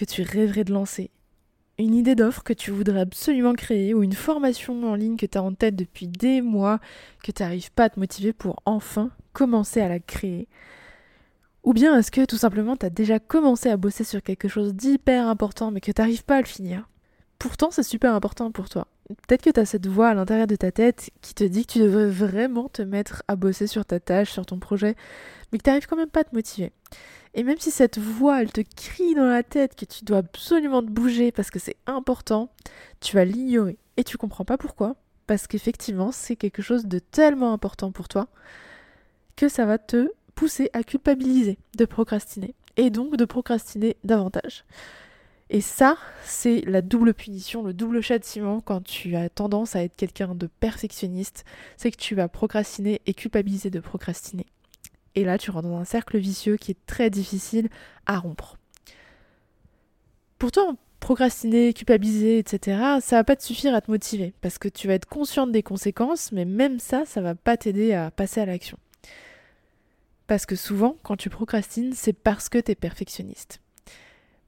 Que tu rêverais de lancer, une idée d'offre que tu voudrais absolument créer ou une formation en ligne que tu as en tête depuis des mois que tu n'arrives pas à te motiver pour enfin commencer à la créer. Ou bien est-ce que tout simplement tu as déjà commencé à bosser sur quelque chose d'hyper important mais que tu n'arrives pas à le finir? Pourtant c'est super important pour toi. Peut-être que tu as cette voix à l'intérieur de ta tête qui te dit que tu devrais vraiment te mettre à bosser sur ta tâche, sur ton projet, mais que tu n'arrives quand même pas à te motiver. Et même si cette voix, elle te crie dans la tête que tu dois absolument te bouger parce que c'est important, tu vas l'ignorer. Et tu comprends pas pourquoi. Parce qu'effectivement, c'est quelque chose de tellement important pour toi que ça va te pousser à culpabiliser de procrastiner. Et donc de procrastiner davantage. Et ça, c'est la double punition, le double châtiment quand tu as tendance à être quelqu'un de perfectionniste, c'est que tu vas procrastiner et culpabiliser de procrastiner. Et là, tu rentres dans un cercle vicieux qui est très difficile à rompre. Pourtant, procrastiner, culpabiliser, etc., ça va pas te suffire à te motiver, parce que tu vas être consciente des conséquences, mais même ça, ça va pas t'aider à passer à l'action. Parce que souvent, quand tu procrastines, c'est parce que tu es perfectionniste.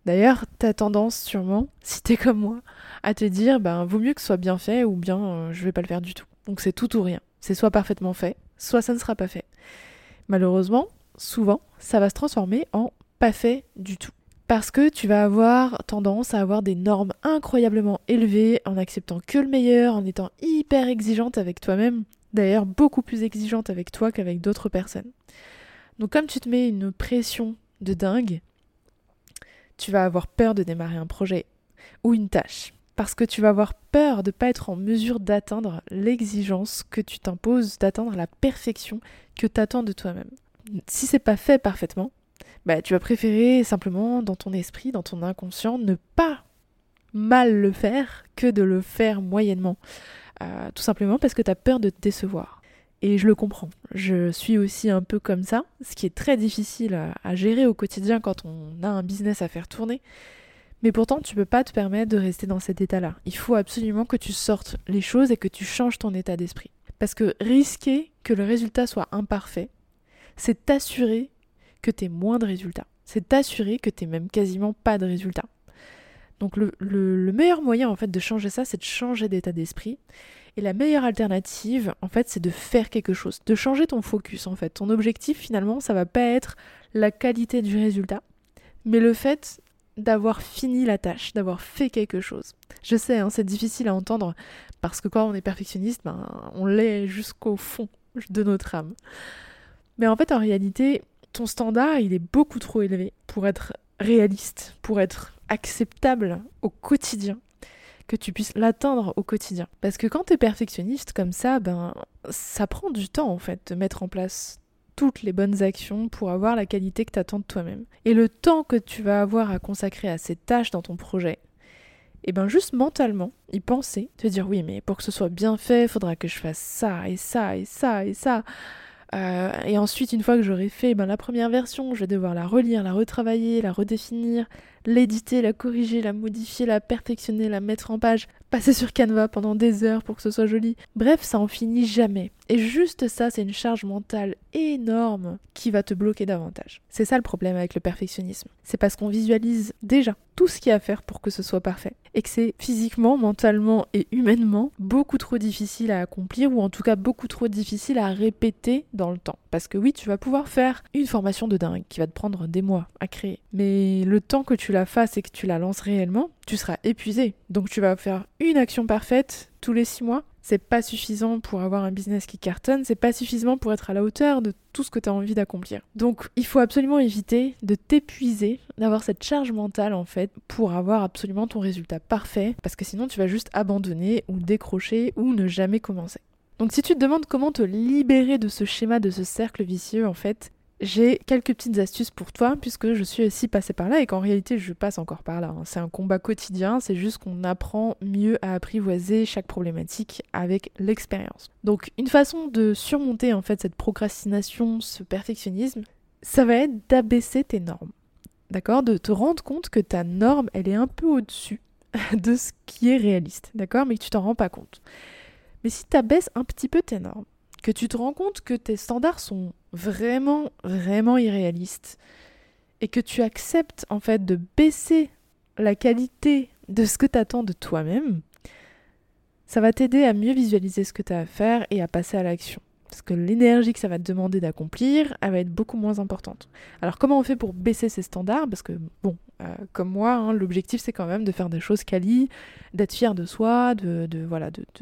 D'ailleurs, tu as tendance sûrement, si tu es comme moi, à te dire, ben, vaut mieux que ce soit bien fait ou bien euh, je vais pas le faire du tout. Donc c'est tout ou rien. C'est soit parfaitement fait, soit ça ne sera pas fait. Malheureusement, souvent, ça va se transformer en pas fait du tout. Parce que tu vas avoir tendance à avoir des normes incroyablement élevées en acceptant que le meilleur, en étant hyper exigeante avec toi-même, d'ailleurs beaucoup plus exigeante avec toi qu'avec d'autres personnes. Donc comme tu te mets une pression de dingue, tu vas avoir peur de démarrer un projet ou une tâche. Parce que tu vas avoir peur de ne pas être en mesure d'atteindre l'exigence que tu t'imposes, d'atteindre la perfection que tu attends de toi-même. Si c'est pas fait parfaitement, bah, tu vas préférer simplement dans ton esprit, dans ton inconscient, ne pas mal le faire que de le faire moyennement. Euh, tout simplement parce que tu as peur de te décevoir. Et je le comprends. Je suis aussi un peu comme ça, ce qui est très difficile à gérer au quotidien quand on a un business à faire tourner. Mais pourtant, tu peux pas te permettre de rester dans cet état-là. Il faut absolument que tu sortes les choses et que tu changes ton état d'esprit. Parce que risquer que le résultat soit imparfait, c'est t'assurer que tu moins de résultats. C'est t'assurer que tu même quasiment pas de résultats. Donc le, meilleur moyen en fait de changer ça, c'est de changer d'état d'esprit. Et la meilleure alternative, en fait, c'est de faire quelque chose, de changer ton focus en fait. Ton objectif finalement, ça va pas être la qualité du résultat, mais le fait d'avoir fini la tâche, d'avoir fait quelque chose. Je sais, hein, c'est difficile à entendre parce que quand on est perfectionniste, ben, on l'est jusqu'au fond de notre âme. Mais en fait, en réalité, ton standard, il est beaucoup trop élevé pour être réaliste, pour être acceptable au quotidien, tu puisses l'atteindre au quotidien. Parce que quand tu es perfectionniste comme ça, ben ça prend du temps en fait de mettre en place toutes les bonnes actions pour avoir la qualité que tu attends de toi-même. Et le temps que tu vas avoir à consacrer à ces tâches dans ton projet, et eh ben juste mentalement, y penser, te dire oui mais pour que ce soit bien fait, faudra que je fasse ça et ça et ça et ça. Euh, et ensuite, une fois que j'aurai fait ben, la première version, je vais devoir la relire, la retravailler, la redéfinir, l'éditer, la corriger, la modifier, la perfectionner, la mettre en page, passer sur Canva pendant des heures pour que ce soit joli. Bref, ça en finit jamais. Et juste ça, c'est une charge mentale énorme qui va te bloquer davantage. C'est ça le problème avec le perfectionnisme. C'est parce qu'on visualise déjà tout ce qu'il y a à faire pour que ce soit parfait. Et que c'est physiquement, mentalement et humainement beaucoup trop difficile à accomplir ou en tout cas beaucoup trop difficile à répéter dans le temps. Parce que oui, tu vas pouvoir faire une formation de dingue qui va te prendre des mois à créer. Mais le temps que tu la fasses et que tu la lances réellement, tu seras épuisé. Donc tu vas faire une action parfaite tous les six mois. C'est pas suffisant pour avoir un business qui cartonne, c'est pas suffisant pour être à la hauteur de tout ce que tu as envie d'accomplir. Donc il faut absolument éviter de t'épuiser, d'avoir cette charge mentale en fait pour avoir absolument ton résultat parfait, parce que sinon tu vas juste abandonner ou décrocher ou ne jamais commencer. Donc si tu te demandes comment te libérer de ce schéma, de ce cercle vicieux en fait, j'ai quelques petites astuces pour toi puisque je suis aussi passée par là et qu'en réalité je passe encore par là. Hein. C'est un combat quotidien, c'est juste qu'on apprend mieux à apprivoiser chaque problématique avec l'expérience. Donc une façon de surmonter en fait cette procrastination, ce perfectionnisme, ça va être d'abaisser tes normes. D'accord? De te rendre compte que ta norme, elle est un peu au-dessus de ce qui est réaliste, d'accord? Mais tu t'en rends pas compte. Mais si tu abaisses un petit peu tes normes, que tu te rends compte que tes standards sont vraiment, vraiment irréalistes et que tu acceptes en fait de baisser la qualité de ce que tu attends de toi-même, ça va t'aider à mieux visualiser ce que tu as à faire et à passer à l'action. Parce que l'énergie que ça va te demander d'accomplir, elle va être beaucoup moins importante. Alors comment on fait pour baisser ces standards? Parce que, bon, euh, comme moi, hein, l'objectif c'est quand même de faire des choses quali, d'être fier de soi, de, de,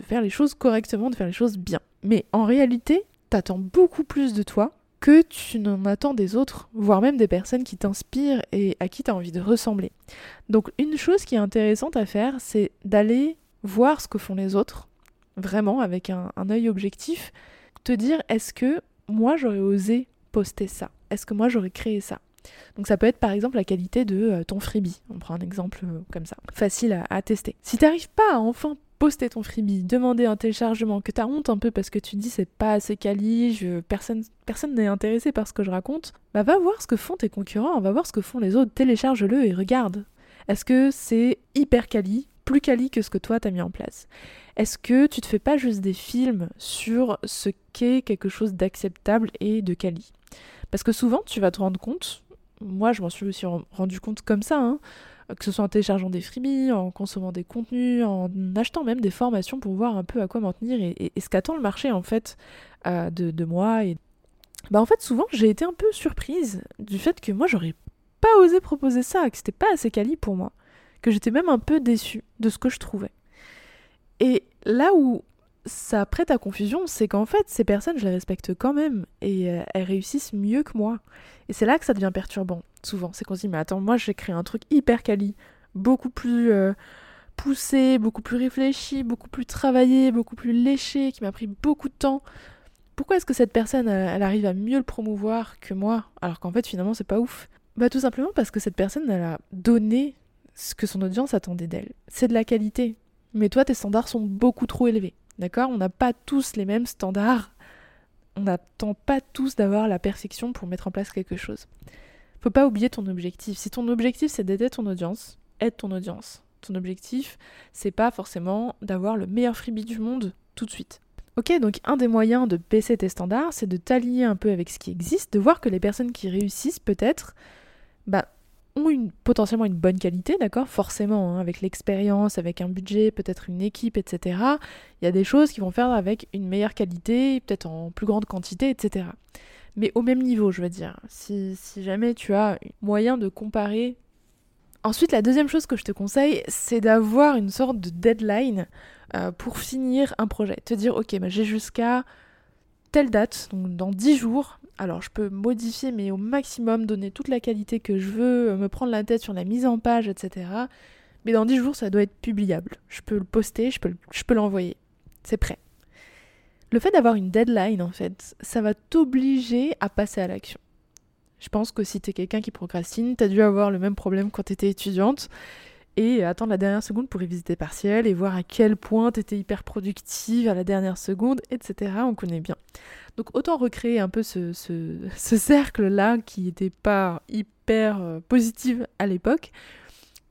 faire les choses correctement, de faire les choses bien. Mais en réalité, t'attends beaucoup plus de toi que tu n'en attends des autres, voire même des personnes qui t'inspirent et à qui tu as envie de ressembler. Donc une chose qui est intéressante à faire, c'est d'aller voir ce que font les autres, vraiment avec un, œil objectif, te dire est-ce que moi j'aurais osé poster ça? Est-ce que moi j'aurais créé ça? Donc ça peut être par exemple la qualité de euh, ton freebie. On prend un exemple euh, comme ça, facile à, tester. Si tu n'arrives pas à enfin poster ton freebie, demander un téléchargement, que tu as honte un peu parce que tu dis c'est pas assez quali, personne n'est intéressé par ce que je raconte, bah va voir ce que font tes concurrents, va voir ce que font les autres, télécharge-le et regarde. Est-ce que c'est hyper quali, plus quali que ce que toi t'as mis en place? Est-ce que tu te fais pas juste des films sur ce qu'est quelque chose d'acceptable et de quali? Parce que souvent, tu vas te rendre compte, moi je m'en suis aussi rendu compte comme ça, hein, que ce soit en téléchargeant des freebies, en consommant des contenus, en achetant même des formations pour voir un peu à quoi m'en tenir et, ce qu'attend le marché en fait euh, de, moi. Et... Bah en fait souvent j'ai été un peu surprise du fait que moi j'aurais pas osé proposer ça, que c'était pas assez quali pour moi, que j'étais même un peu déçue de ce que je trouvais. Et là où ça prête à confusion, c'est qu'en fait, ces personnes, je les respecte quand même et euh, elles réussissent mieux que moi. Et c'est là que ça devient perturbant, souvent. C'est qu'on se dit, mais attends, moi j'ai créé un truc hyper quali, beaucoup plus euh, poussé, beaucoup plus réfléchi, beaucoup plus travaillé, beaucoup plus léché, qui m'a pris beaucoup de temps. Pourquoi est-ce que cette personne, elle, arrive à mieux le promouvoir que moi, alors qu'en fait, finalement, c'est pas ouf? Bah, tout simplement parce que cette personne, elle a donné ce que son audience attendait d'elle. C'est de la qualité. Mais toi, tes standards sont beaucoup trop élevés. D'accord? On n'a pas tous les mêmes standards. On n'attend pas tous d'avoir la perfection pour mettre en place quelque chose. Faut pas oublier ton objectif. Si ton objectif c'est d'aider ton audience, aide ton audience. Ton objectif, c'est pas forcément d'avoir le meilleur freebie du monde tout de suite. Ok, donc un des moyens de baisser tes standards, c'est de t'allier un peu avec ce qui existe, de voir que les personnes qui réussissent peut-être, bah, potentiellement une bonne qualité, d'accord Forcément, hein, avec l'expérience, avec un budget, peut-être une équipe, etc. Il y a des choses qui vont faire avec une meilleure qualité, peut-être en plus grande quantité, etc. Mais au même niveau, je veux dire. Si, jamais tu as moyen de comparer. Ensuite, la deuxième chose que je te conseille, c'est d'avoir une sorte de deadline euh, pour finir un projet. Te dire, ok, j'ai jusqu'à telle date, donc dans 10 jours, alors je peux modifier mais au maximum, donner toute la qualité que je veux, euh, me prendre la tête sur la mise en page, etc. Mais dans 10 jours, ça doit être publiable. Je peux le poster, je peux, je peux l'envoyer. C'est prêt. Le fait d'avoir une deadline, en fait, ça va t'obliger à passer à l'action. Je pense que si t'es quelqu'un qui procrastine, t'as dû avoir le même problème quand t'étais étudiante et attendre la dernière seconde pour réviser tes partiels et voir à quel point tu étais hyper productive à la dernière seconde, etc. On connaît bien. Donc autant recréer un peu ce, cercle-là qui n'était pas hyper euh, positif à l'époque,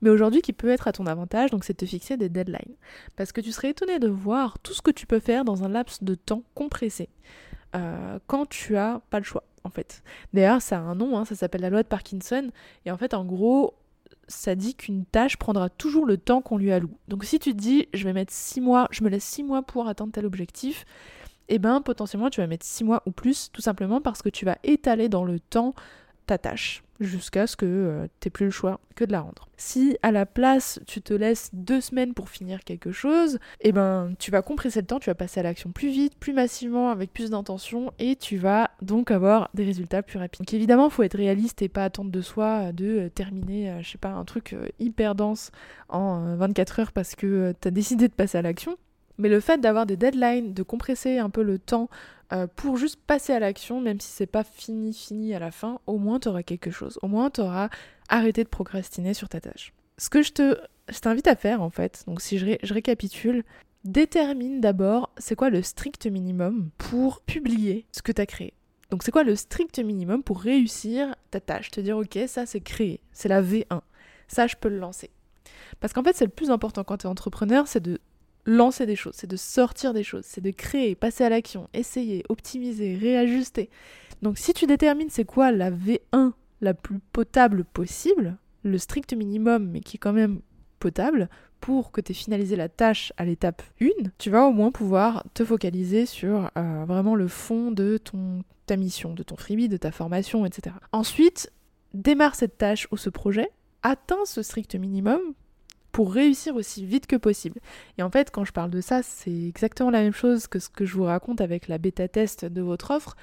mais aujourd'hui qui peut être à ton avantage, donc c'est de te fixer des deadlines. Parce que tu serais étonné de voir tout ce que tu peux faire dans un laps de temps compressé, euh, quand tu as pas le choix en fait. D'ailleurs, ça a un nom, hein, ça s'appelle la loi de Parkinson. Et en fait, en gros, ça dit qu'une tâche prendra toujours le temps qu'on lui alloue. Donc si tu te dis, je vais mettre 6 mois, je me laisse 6 mois pour atteindre tel objectif, eh ben potentiellement tu vas mettre 6 mois ou plus, tout simplement parce que tu vas étaler dans le temps tâche jusqu'à ce que euh, tu n'aies plus le choix que de la rendre. Si à la place tu te laisses deux semaines pour finir quelque chose, eh ben tu vas compresser le temps, tu vas passer à l'action plus vite, plus massivement, avec plus d'intention et tu vas donc avoir des résultats plus rapides. Donc évidemment, faut être réaliste et pas attendre de soi de euh, terminer, euh, je sais pas, un truc hyper dense en 24 heures parce que tu as décidé de passer à l'action. Mais le fait d'avoir des deadlines, de compresser un peu le temps euh, pour juste passer à l'action, même si c'est pas fini, fini à la fin, au moins tu auras quelque chose. Au moins tu auras arrêté de procrastiner sur ta tâche. Ce que je te, t'invite à faire en fait, donc si je, je récapitule, détermine d'abord c'est quoi le strict minimum pour publier ce que tu as créé. Donc c'est quoi le strict minimum pour réussir ta tâche? Te dire ok ça c'est créé, c'est la V1, ça je peux le lancer. Parce qu'en fait c'est le plus important quand tu es entrepreneur, c'est de lancer des choses, c'est de sortir des choses, c'est de créer, passer à l'action, essayer, optimiser, réajuster. Donc si tu détermines c'est quoi la V1 la plus potable possible, le strict minimum mais qui est quand même potable, pour que tu aies finalisé la tâche à l'étape 1, tu vas au moins pouvoir te focaliser sur euh, vraiment le fond de ton, ta mission, de ton freebie, de ta formation, etc. Ensuite, démarre cette tâche ou ce projet, atteins ce strict minimum pour réussir aussi vite que possible. Et en fait, quand je parle de ça, c'est exactement la même chose que ce que je vous raconte avec la bêta test de votre offre.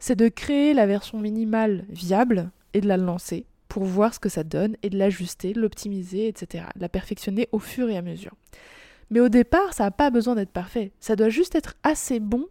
C'est de créer la version minimale viable et de la lancer pour voir ce que ça donne et de l'ajuster, l'optimiser, etc. De la perfectionner au fur et à mesure. Mais au départ, ça n'a pas besoin d'être parfait. Ça doit juste être assez bon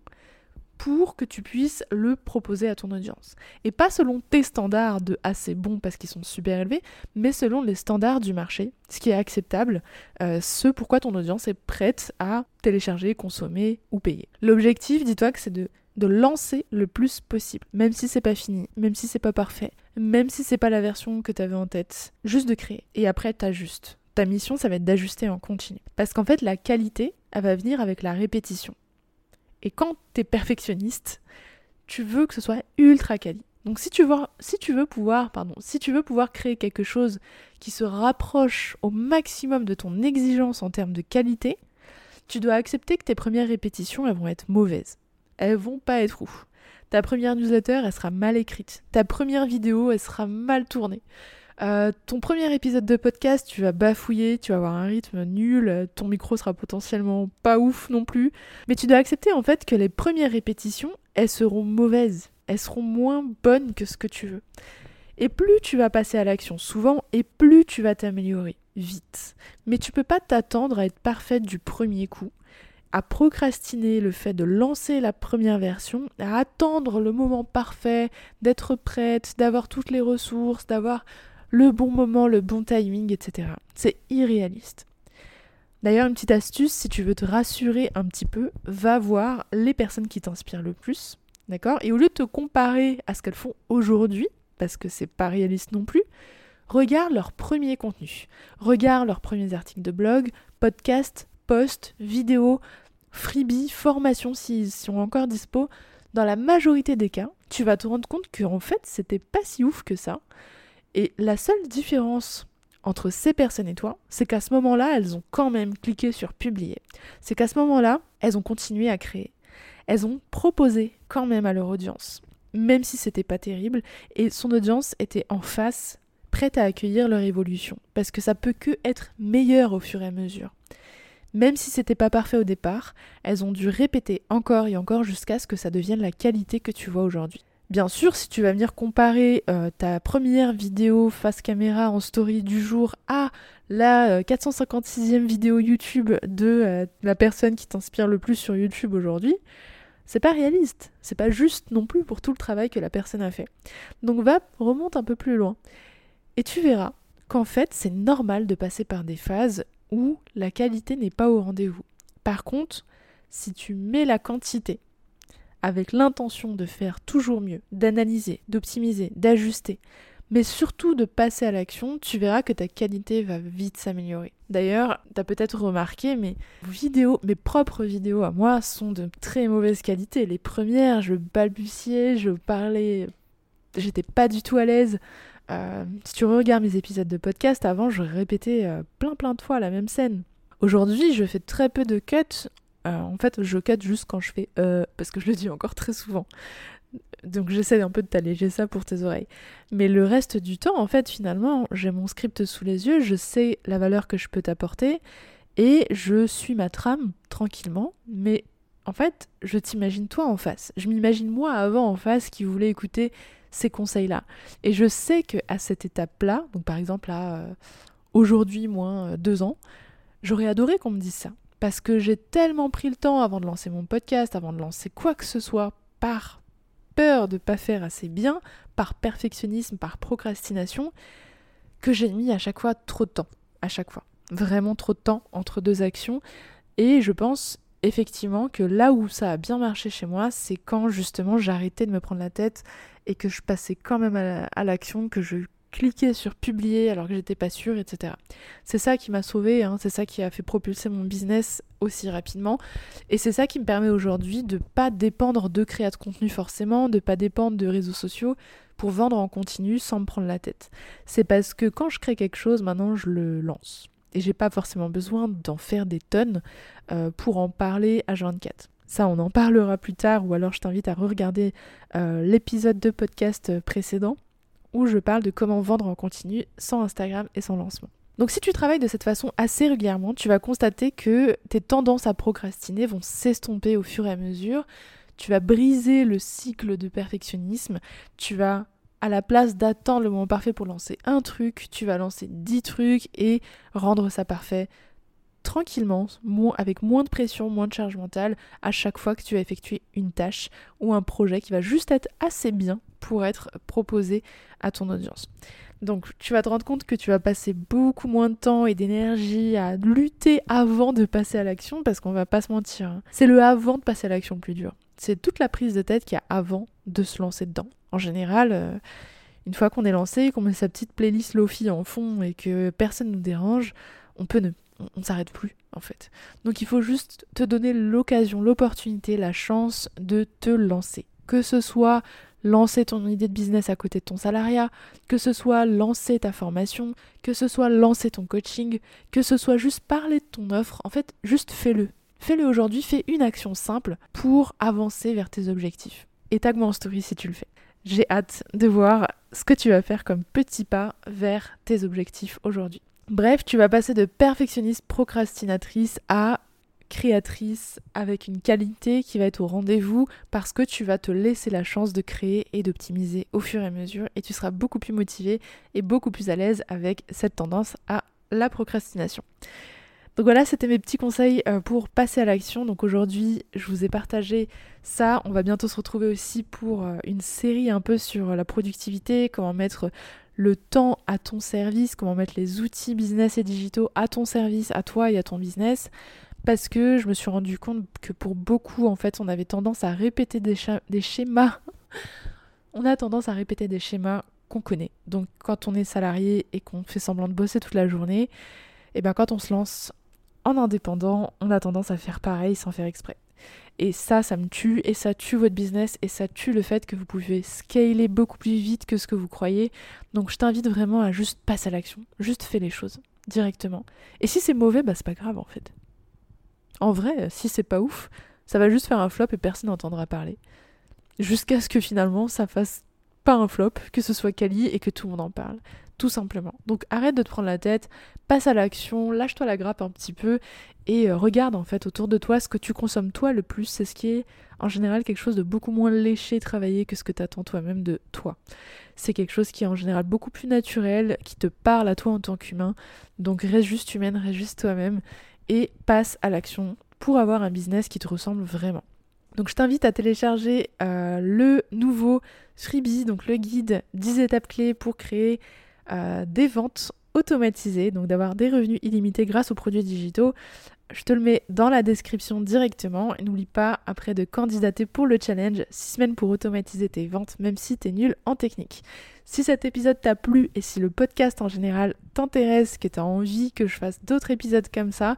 pour que tu puisses le proposer à ton audience. Et pas selon tes standards de assez bon parce qu'ils sont super élevés, mais selon les standards du marché, ce qui est acceptable, euh, ce pourquoi ton audience est prête à télécharger, consommer ou payer. L'objectif, dis-toi que c'est de, de lancer le plus possible, même si c'est pas fini, même si c'est pas parfait, même si c'est pas la version que tu avais en tête, juste de créer. Et après, t'ajustes. Ta mission, ça va être d'ajuster en continu. Parce qu'en fait, la qualité, elle va venir avec la répétition. Et quand tu es perfectionniste, tu veux que ce soit ultra quali. Donc si tu veux, pouvoir, si tu veux pouvoir créer quelque chose qui se rapproche au maximum de ton exigence en termes de qualité, tu dois accepter que tes premières répétitions elles vont être mauvaises. Elles vont pas être ouf. Ta première newsletter, elle sera mal écrite. Ta première vidéo, elle sera mal tournée. Euh, ton premier épisode de podcast, tu vas bafouiller, tu vas avoir un rythme nul, ton micro sera potentiellement pas ouf non plus. Mais tu dois accepter en fait que les premières répétitions, elles seront mauvaises, elles seront moins bonnes que ce que tu veux. Et plus tu vas passer à l'action souvent, et plus tu vas t'améliorer vite. Mais tu peux pas t'attendre à être parfaite du premier coup à procrastiner le fait de lancer la première version, à attendre le moment parfait, d'être prête, d'avoir toutes les ressources, d'avoir le bon moment, le bon timing, etc. C'est irréaliste. D'ailleurs, une petite astuce, si tu veux te rassurer un petit peu, va voir les personnes qui t'inspirent le plus, d'accord? Et au lieu de te comparer à ce qu'elles font aujourd'hui, parce que c'est pas réaliste non plus, regarde leurs premiers contenus, regarde leurs premiers articles de blog, podcasts, posts, vidéos, freebies, formations s'ils sont encore dispo. Dans la majorité des cas, tu vas te rendre compte qu'en fait, c'était pas si ouf que ça. Et la seule différence entre ces personnes et toi, c'est qu'à ce moment-là, elles ont quand même cliqué sur publier. C'est qu'à ce moment-là, elles ont continué à créer. Elles ont proposé quand même à leur audience, même si c'était pas terrible, et son audience était en face, prête à accueillir leur évolution, parce que ça peut que être meilleur au fur et à mesure. Même si c'était pas parfait au départ, elles ont dû répéter encore et encore jusqu'à ce que ça devienne la qualité que tu vois aujourd'hui. Bien sûr, si tu vas venir comparer euh, ta première vidéo face caméra en story du jour à la 456e euh, vidéo YouTube de euh, la personne qui t'inspire le plus sur YouTube aujourd'hui, c'est pas réaliste. C'est pas juste non plus pour tout le travail que la personne a fait. Donc va, remonte un peu plus loin. Et tu verras qu'en fait, c'est normal de passer par des phases où la qualité n'est pas au rendez-vous. Par contre, si tu mets la quantité avec l'intention de faire toujours mieux, d'analyser, d'optimiser, d'ajuster, mais surtout de passer à l'action, tu verras que ta qualité va vite s'améliorer. D'ailleurs, tu as peut-être remarqué, mais vidéos, mes propres vidéos à moi sont de très mauvaise qualité. Les premières, je balbutiais, je parlais, j'étais pas du tout à l'aise. Euh, si tu regardes mes épisodes de podcast, avant, je répétais euh, plein plein de fois la même scène. Aujourd'hui, je fais très peu de cuts euh, en fait, je cut juste quand je fais euh, parce que je le dis encore très souvent. Donc j'essaie un peu de t'alléger ça pour tes oreilles. Mais le reste du temps, en fait, finalement, j'ai mon script sous les yeux, je sais la valeur que je peux t'apporter et je suis ma trame tranquillement. Mais en fait, je t'imagine toi en face. Je m'imagine moi avant en face qui voulait écouter ces conseils-là. Et je sais que à cette étape-là, donc par exemple à euh, aujourd'hui moins deux ans, j'aurais adoré qu'on me dise ça. Parce que j'ai tellement pris le temps avant de lancer mon podcast, avant de lancer quoi que ce soit, par peur de ne pas faire assez bien, par perfectionnisme, par procrastination, que j'ai mis à chaque fois trop de temps. À chaque fois. Vraiment trop de temps entre deux actions. Et je pense effectivement que là où ça a bien marché chez moi, c'est quand justement j'arrêtais de me prendre la tête et que je passais quand même à l'action, que je cliquais sur publier alors que j'étais pas sûre, etc. C'est ça qui m'a sauvé, hein, c'est ça qui a fait propulser mon business aussi rapidement. Et c'est ça qui me permet aujourd'hui de pas dépendre de créa de contenu forcément, de pas dépendre de réseaux sociaux pour vendre en continu sans me prendre la tête. C'est parce que quand je crée quelque chose, maintenant je le lance. Et j'ai pas forcément besoin d'en faire des tonnes euh, pour en parler à 24. Ça, on en parlera plus tard, ou alors je t'invite à re-regarder euh, l'épisode de podcast précédent où je parle de comment vendre en continu sans Instagram et sans lancement. Donc si tu travailles de cette façon assez régulièrement, tu vas constater que tes tendances à procrastiner vont s'estomper au fur et à mesure. Tu vas briser le cycle de perfectionnisme. Tu vas, à la place d'attendre le moment parfait pour lancer un truc, tu vas lancer 10 trucs et rendre ça parfait tranquillement, avec moins de pression, moins de charge mentale, à chaque fois que tu vas effectuer une tâche ou un projet qui va juste être assez bien pour être proposé à ton audience. Donc tu vas te rendre compte que tu vas passer beaucoup moins de temps et d'énergie à lutter avant de passer à l'action parce qu'on va pas se mentir. Hein. C'est le avant de passer à l'action le plus dur. C'est toute la prise de tête qu'il y a avant de se lancer dedans. En général, euh, une fois qu'on est lancé, qu'on met sa petite playlist Lofi en fond et que personne nous dérange, on peut ne on, s'arrête plus en fait. Donc il faut juste te donner l'occasion, l'opportunité, la chance de te lancer. Que ce soit lancer ton idée de business à côté de ton salariat, que ce soit lancer ta formation, que ce soit lancer ton coaching, que ce soit juste parler de ton offre, en fait, juste fais-le. Fais-le aujourd'hui, fais une action simple pour avancer vers tes objectifs. Et tag-moi en story si tu le fais. J'ai hâte de voir ce que tu vas faire comme petit pas vers tes objectifs aujourd'hui. Bref, tu vas passer de perfectionniste procrastinatrice à créatrice avec une qualité qui va être au rendez-vous parce que tu vas te laisser la chance de créer et d'optimiser au fur et à mesure et tu seras beaucoup plus motivé et beaucoup plus à l'aise avec cette tendance à la procrastination. Donc voilà, c'était mes petits conseils euh, pour passer à l'action. Donc aujourd'hui, je vous ai partagé ça. On va bientôt se retrouver aussi pour euh, une série un peu sur la productivité, comment mettre le temps à ton service, comment mettre les outils business et digitaux à ton service, à toi et à ton business. Parce que je me suis rendu compte que pour beaucoup, en fait, on avait tendance à répéter des, schémas. on a tendance à répéter des schémas qu'on connaît. Donc quand on est salarié et qu'on fait semblant de bosser toute la journée, et eh bien quand on se lance en indépendant, on a tendance à faire pareil sans faire exprès. Et ça, ça me tue, et ça tue votre business, et ça tue le fait que vous pouvez scaler beaucoup plus vite que ce que vous croyez. Donc je t'invite vraiment à juste passer à l'action, juste fais les choses directement. Et si c'est mauvais, bah c'est pas grave en fait. En vrai, si c'est pas ouf, ça va juste faire un flop et personne n'entendra parler. Jusqu'à ce que finalement ça fasse pas un flop, que ce soit quali et que tout le monde en parle tout simplement. Donc arrête de te prendre la tête, passe à l'action, lâche-toi la grappe un petit peu et euh, regarde en fait autour de toi ce que tu consommes toi le plus, c'est ce qui est en général quelque chose de beaucoup moins léché, travaillé que ce que tu attends toi-même de toi. C'est quelque chose qui est en général beaucoup plus naturel, qui te parle à toi en tant qu'humain. Donc reste juste humaine, reste juste toi-même et passe à l'action pour avoir un business qui te ressemble vraiment. Donc je t'invite à télécharger euh, le nouveau freebie, donc le guide 10 étapes clés pour créer euh, des ventes automatisées, donc d'avoir des revenus illimités grâce aux produits digitaux. Je te le mets dans la description directement. Et n'oublie pas après de candidater pour le challenge 6 semaines pour automatiser tes ventes, même si tu es nul en technique. Si cet épisode t'a plu et si le podcast en général t'intéresse, que tu as envie que je fasse d'autres épisodes comme ça,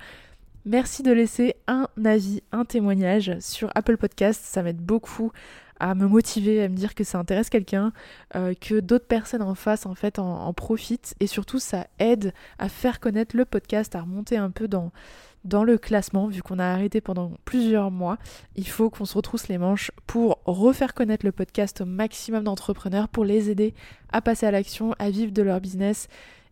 merci de laisser un avis, un témoignage sur Apple Podcast. Ça m'aide beaucoup à me motiver, à me dire que ça intéresse quelqu'un, euh, que d'autres personnes en face en fait en, profitent. Et surtout ça aide à faire connaître le podcast, à remonter un peu dans, dans le classement, vu qu'on a arrêté pendant plusieurs mois, il faut qu'on se retrousse les manches pour refaire connaître le podcast au maximum d'entrepreneurs, pour les aider à passer à l'action, à vivre de leur business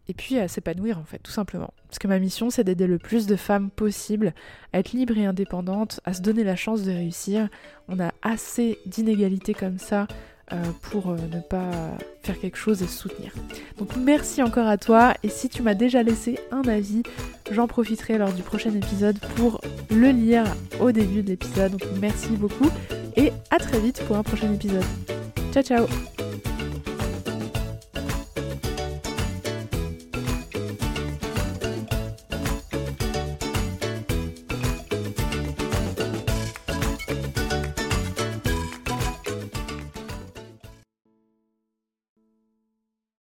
et puis à s'épanouir en fait, tout simplement. Parce que ma mission, c'est d'aider le plus de femmes possible à être libres et indépendantes, à se donner la chance de réussir. On a assez d'inégalités comme ça euh, pour euh, ne pas faire quelque chose et se soutenir. Donc merci encore à toi et si tu m'as déjà laissé un avis, j'en profiterai lors du prochain épisode pour le lire au début de l'épisode. Donc merci beaucoup et à très vite pour un prochain épisode. Ciao ciao